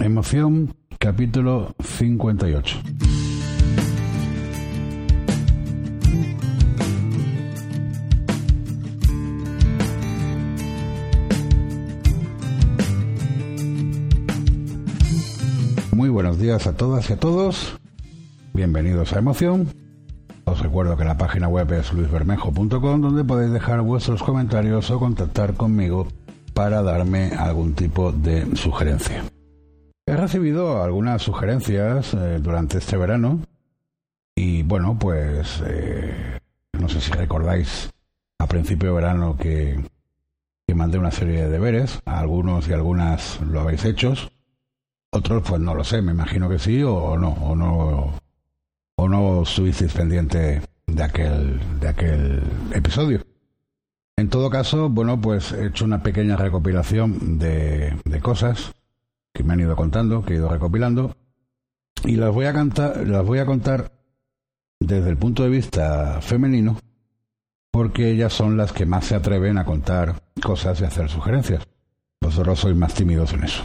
Emoción, capítulo 58. Muy buenos días a todas y a todos. Bienvenidos a Emoción. Os recuerdo que la página web es luisbermejo.com donde podéis dejar vuestros comentarios o contactar conmigo para darme algún tipo de sugerencia. Recibido algunas sugerencias eh, durante este verano. Y bueno, pues eh, no sé si recordáis a principio de verano que, que mandé una serie de deberes, algunos y algunas lo habéis hecho, otros pues no lo sé, me imagino que sí o no, o no, o no estuvisteis pendiente de aquel, de aquel episodio. En todo caso, bueno, pues he hecho una pequeña recopilación de cosas que me han ido contando, que he ido recopilando, y las voy a cantar, las voy a contar desde el punto de vista femenino, porque ellas son las que más se atreven a contar cosas y hacer sugerencias. Vosotros sois más tímidos en eso.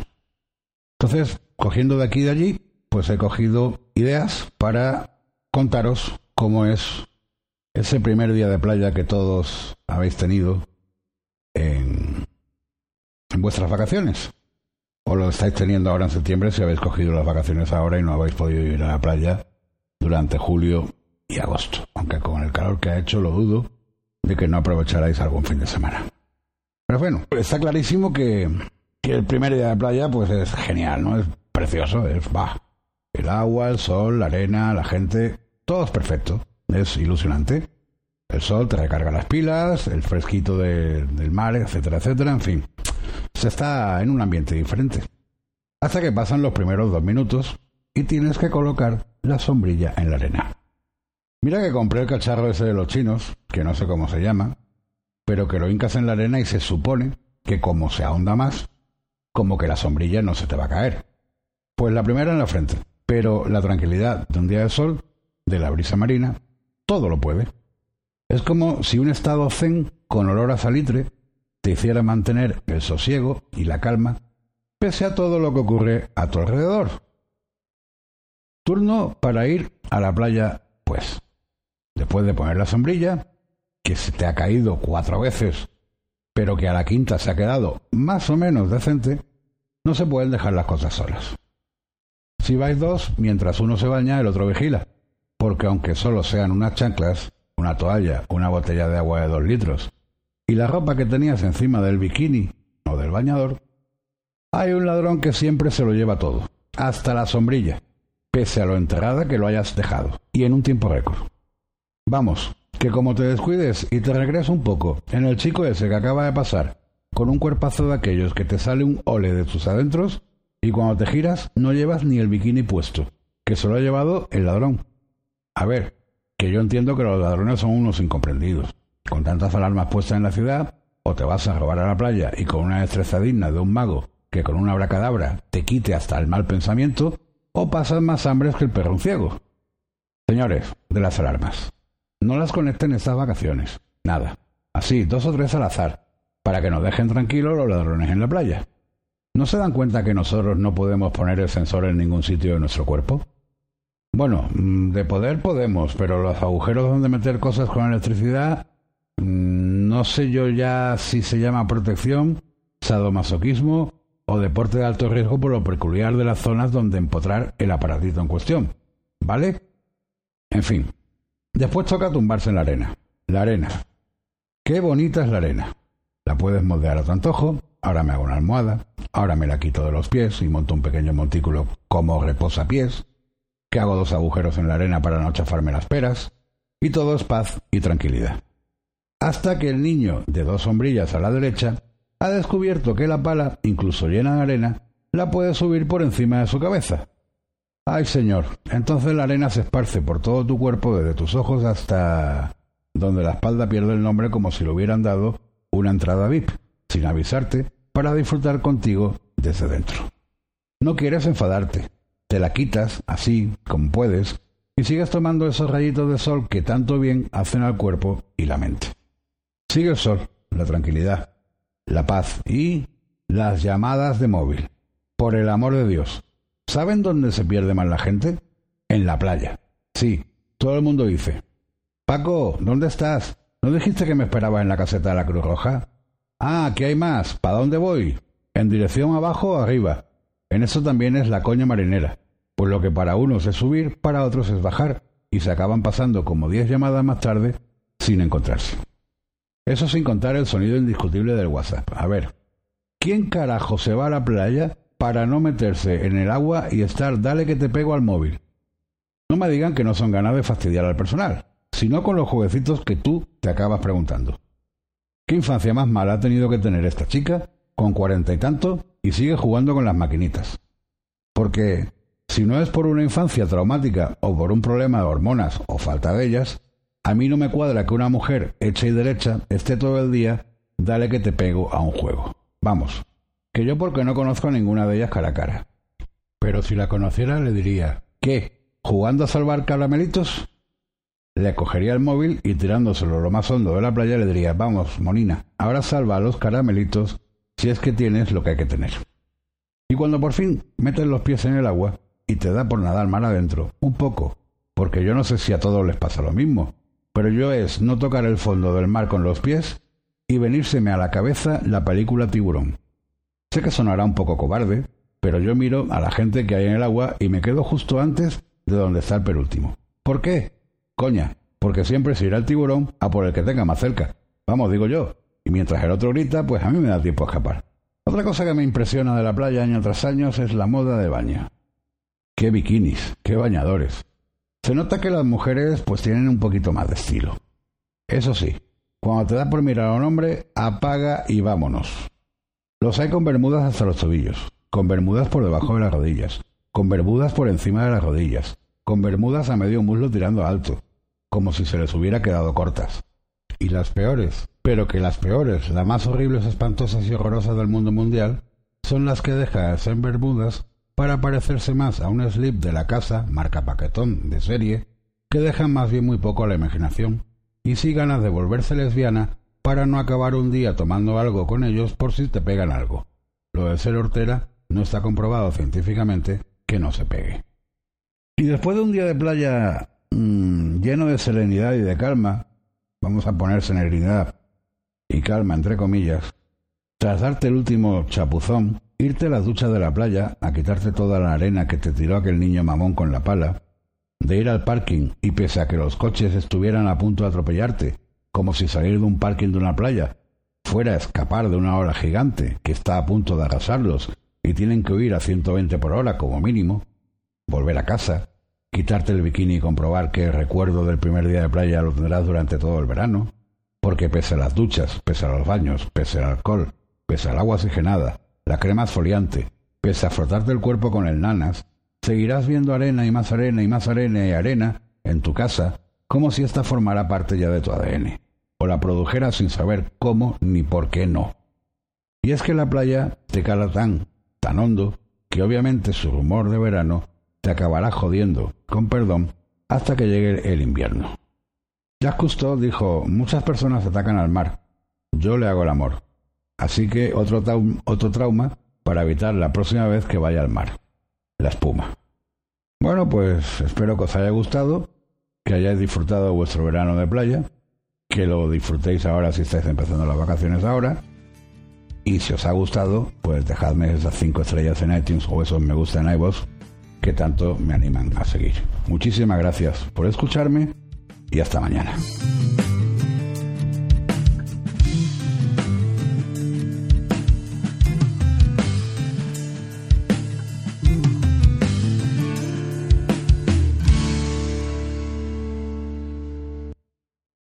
Entonces, cogiendo de aquí y de allí, pues he cogido ideas para contaros cómo es ese primer día de playa que todos habéis tenido en, en vuestras vacaciones o lo estáis teniendo ahora en septiembre si habéis cogido las vacaciones ahora y no habéis podido ir a la playa durante julio y agosto. Aunque con el calor que ha hecho lo dudo de que no aprovecharáis algún fin de semana. Pero bueno, está clarísimo que, el primer día de playa pues es genial, ¿no? Es precioso, es va. El agua, el sol, la arena, la gente, todo es perfecto. Es ilusionante. El sol te recarga las pilas, el fresquito de, del mar, etcétera, etcétera, en fin se está en un ambiente diferente. Hasta que pasan los primeros dos minutos y tienes que colocar la sombrilla en la arena. Mira que compré el cacharro ese de los chinos, que no sé cómo se llama, pero que lo hincas en la arena y se supone que como se ahonda más, como que la sombrilla no se te va a caer. Pues la primera en la frente, pero la tranquilidad de un día de sol, de la brisa marina, todo lo puede. Es como si un estado zen con olor a salitre te hiciera mantener el sosiego y la calma pese a todo lo que ocurre a tu alrededor. Turno para ir a la playa, pues. Después de poner la sombrilla, que se te ha caído cuatro veces, pero que a la quinta se ha quedado más o menos decente, no se pueden dejar las cosas solas. Si vais dos, mientras uno se baña, el otro vigila, porque aunque solo sean unas chanclas, una toalla, una botella de agua de dos litros y la ropa que tenías encima del bikini o del bañador, hay un ladrón que siempre se lo lleva todo, hasta la sombrilla, pese a lo enterrada que lo hayas dejado, y en un tiempo récord. Vamos, que como te descuides y te regreses un poco en el chico ese que acaba de pasar, con un cuerpazo de aquellos que te sale un ole de tus adentros, y cuando te giras no llevas ni el bikini puesto, que se lo ha llevado el ladrón. A ver, que yo entiendo que los ladrones son unos incomprendidos, con tantas alarmas puestas en la ciudad, o te vas a robar a la playa y con una destreza digna de un mago que con una abracadabra te quite hasta el mal pensamiento, o pasas más hambres que el perro ciego. Señores de las alarmas, no las conecten estas vacaciones. Nada. Así, dos o tres al azar, para que nos dejen tranquilos los ladrones en la playa. ¿No se dan cuenta que nosotros no podemos poner el sensor en ningún sitio de nuestro cuerpo? Bueno, mm, de poder podemos, pero los agujeros donde meter cosas con electricidad no sé yo ya si se llama protección, sadomasoquismo o deporte de alto riesgo por lo peculiar de las zonas donde empotrar el aparatito en cuestión. ¿Vale? En fin. Después toca tumbarse en la arena. La arena. Qué bonita es la arena. La puedes moldear a tu antojo. Ahora me hago una almohada. Ahora me la quito de los pies y monto un pequeño montículo como reposapiés. Que hago dos agujeros en la arena para no chafarme las peras. Y todo es paz y tranquilidad hasta que el niño, de dos sombrillas a la derecha, ha descubierto que la pala, incluso llena de arena, la puede subir por encima de su cabeza. Ay, señor, entonces la arena se esparce por todo tu cuerpo, desde tus ojos hasta donde la espalda pierde el nombre como si le hubieran dado una entrada VIP, sin avisarte, para disfrutar contigo desde dentro. No quieres enfadarte, te la quitas así como puedes y sigues tomando esos rayitos de sol que tanto bien hacen al cuerpo y la mente. Sigue el sol, la tranquilidad, la paz y las llamadas de móvil. Por el amor de Dios, ¿saben dónde se pierde más la gente? En la playa. Sí, todo el mundo dice. Paco, ¿dónde estás? ¿No dijiste que me esperaba en la caseta de la Cruz Roja? Ah, ¿qué hay más? ¿Para dónde voy? ¿En dirección abajo o arriba? En eso también es la coña marinera. Pues lo que para unos es subir, para otros es bajar, y se acaban pasando como diez llamadas más tarde sin encontrarse. Eso sin contar el sonido indiscutible del WhatsApp. A ver, ¿quién carajo se va a la playa para no meterse en el agua y estar dale que te pego al móvil? No me digan que no son ganas de fastidiar al personal, sino con los jueguecitos que tú te acabas preguntando. ¿Qué infancia más mala ha tenido que tener esta chica con cuarenta y tanto y sigue jugando con las maquinitas? Porque si no es por una infancia traumática o por un problema de hormonas o falta de ellas, a mí no me cuadra que una mujer hecha y derecha esté todo el día, dale que te pego a un juego. Vamos, que yo porque no conozco a ninguna de ellas cara a cara. Pero si la conociera le diría, ¿qué? ¿Jugando a salvar caramelitos? Le cogería el móvil y tirándoselo lo más hondo de la playa le diría, vamos, Monina, ahora salva a los caramelitos si es que tienes lo que hay que tener. Y cuando por fin metes los pies en el agua, y te da por nadar mar adentro, un poco, porque yo no sé si a todos les pasa lo mismo, pero yo es no tocar el fondo del mar con los pies y venírseme a la cabeza la película Tiburón. Sé que sonará un poco cobarde, pero yo miro a la gente que hay en el agua y me quedo justo antes de donde está el penúltimo. ¿Por qué? Coña, porque siempre se irá el tiburón a por el que tenga más cerca. Vamos, digo yo. Y mientras el otro grita, pues a mí me da tiempo a escapar. Otra cosa que me impresiona de la playa año tras año es la moda de baño. Qué bikinis, qué bañadores. Se nota que las mujeres pues tienen un poquito más de estilo. Eso sí, cuando te da por mirar a un hombre, apaga y vámonos. Los hay con bermudas hasta los tobillos, con bermudas por debajo de las rodillas, con bermudas por encima de las rodillas, con bermudas a medio muslo tirando alto, como si se les hubiera quedado cortas. Y las peores, pero que las peores, las más horribles, espantosas y horrorosas del mundo mundial, son las que dejas en bermudas para parecerse más a un slip de la casa, marca paquetón de serie, que dejan más bien muy poco a la imaginación, y sí ganas de volverse lesbiana para no acabar un día tomando algo con ellos por si te pegan algo. Lo de ser hortera no está comprobado científicamente que no se pegue. Y después de un día de playa mmm, lleno de serenidad y de calma, vamos a poner serenidad y calma entre comillas, tras darte el último chapuzón, irte a las duchas de la playa a quitarte toda la arena que te tiró aquel niño mamón con la pala, de ir al parking y pese a que los coches estuvieran a punto de atropellarte, como si salir de un parking de una playa fuera a escapar de una ola gigante que está a punto de arrasarlos y tienen que huir a 120 por hora como mínimo, volver a casa, quitarte el bikini y comprobar que el recuerdo del primer día de playa lo tendrás durante todo el verano, porque pese a las duchas, pese a los baños, pese al alcohol, pese al agua oxigenada, la crema esfoliante, pese a frotarte el cuerpo con el nanas, seguirás viendo arena y más arena y más arena y arena en tu casa como si ésta formara parte ya de tu ADN, o la produjeras sin saber cómo ni por qué no. Y es que la playa te cala tan, tan hondo, que obviamente su rumor de verano te acabará jodiendo, con perdón, hasta que llegue el invierno. Jacques Cousteau dijo, muchas personas atacan al mar, yo le hago el amor. Así que otro, otro trauma para evitar la próxima vez que vaya al mar, la espuma. Bueno, pues espero que os haya gustado, que hayáis disfrutado vuestro verano de playa, que lo disfrutéis ahora si estáis empezando las vacaciones ahora. Y si os ha gustado, pues dejadme esas 5 estrellas en iTunes o esos me gusta en iVoox que tanto me animan a seguir. Muchísimas gracias por escucharme y hasta mañana.